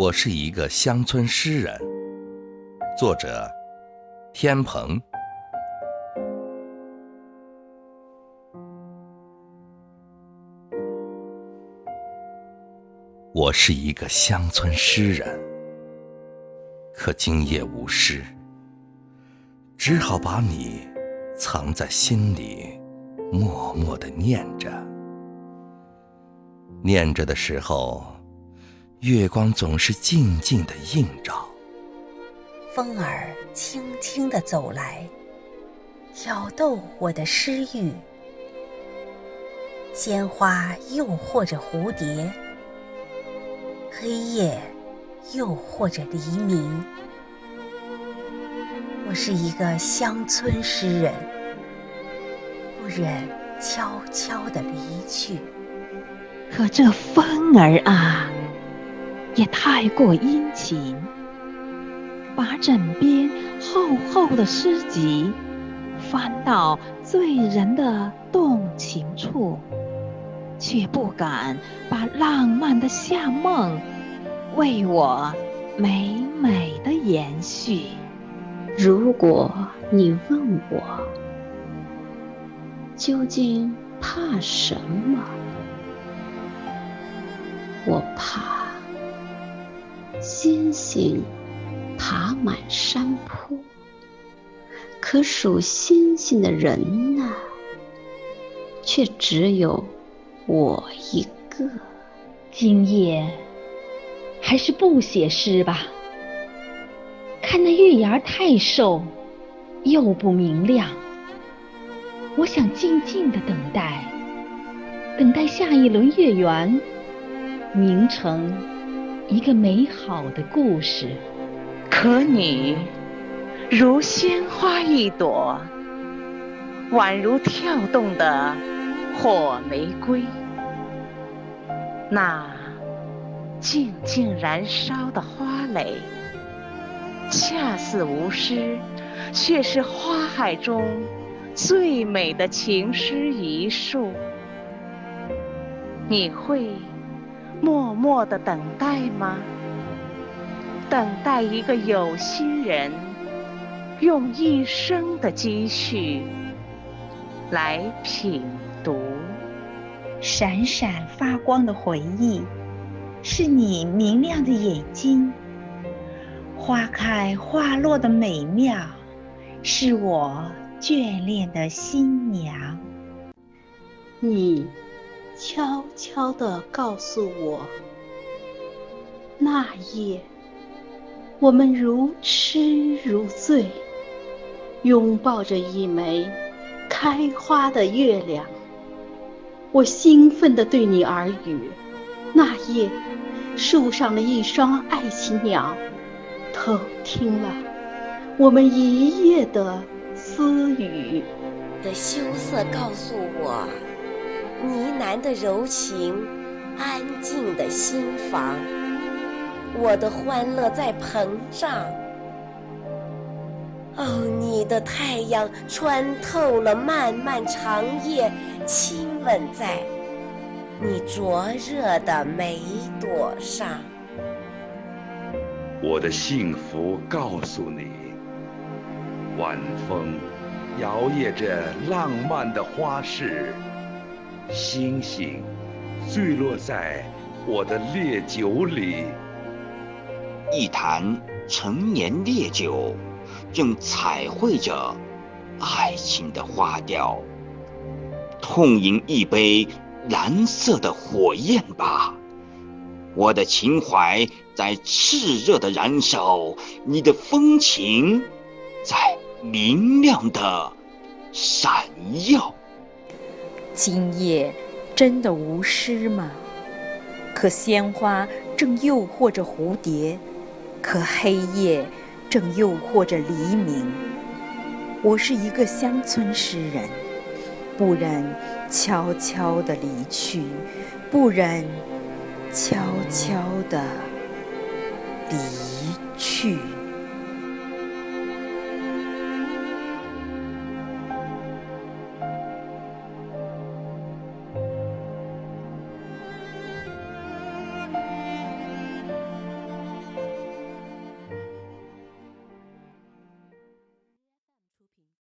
我是一个乡村诗人。作者：天鹏。我是一个乡村诗人，可今夜无诗，只好把你藏在心里，默默的念着。念着的时候，月光总是静静的映照。风儿轻轻的走来，挑逗我的诗欲。鲜花诱惑着蝴蝶。黑夜诱惑着黎明，我是一个乡村诗人，不忍悄悄的离去。可这风儿啊，也太过殷勤，把枕边厚厚的诗集翻到醉人的动情处。却不敢把浪漫的夏梦为我美美的延续。如果你问我究竟怕什么，我怕星星爬满山坡，可数星星的人呢，却只有。我一个，今夜还是不写诗吧。看那月牙太瘦，又不明亮。我想静静的等待，等待下一轮月圆，明成一个美好的故事。可你如鲜花一朵，宛如跳动的火玫瑰。那静静燃烧的花蕾，恰似无诗，却是花海中最美的情诗一束。你会默默的等待吗？等待一个有心人，用一生的积蓄来品读。闪闪发光的回忆，是你明亮的眼睛；花开花落的美妙，是我眷恋的新娘。你悄悄地告诉我，那夜我们如痴如醉，拥抱着一枚开花的月亮。我兴奋地对你耳语，那夜，树上的一双爱情鸟，偷听了我们一夜的私语。的羞涩告诉我，呢喃的柔情，安静的心房，我的欢乐在膨胀。哦，你的太阳穿透了漫漫长夜，亲吻在你灼热的眉朵上。我的幸福告诉你，晚风摇曳着浪漫的花事，星星坠落在我的烈酒里，一坛陈年烈酒。正彩绘着爱情的花雕，痛饮一杯蓝色的火焰吧，我的情怀在炽热的燃烧，你的风情在明亮的闪耀。今夜真的无诗吗？可鲜花正诱惑着蝴蝶，可黑夜。正诱惑着黎明。我是一个乡村诗人，不忍悄悄地离去，不忍悄悄地离去。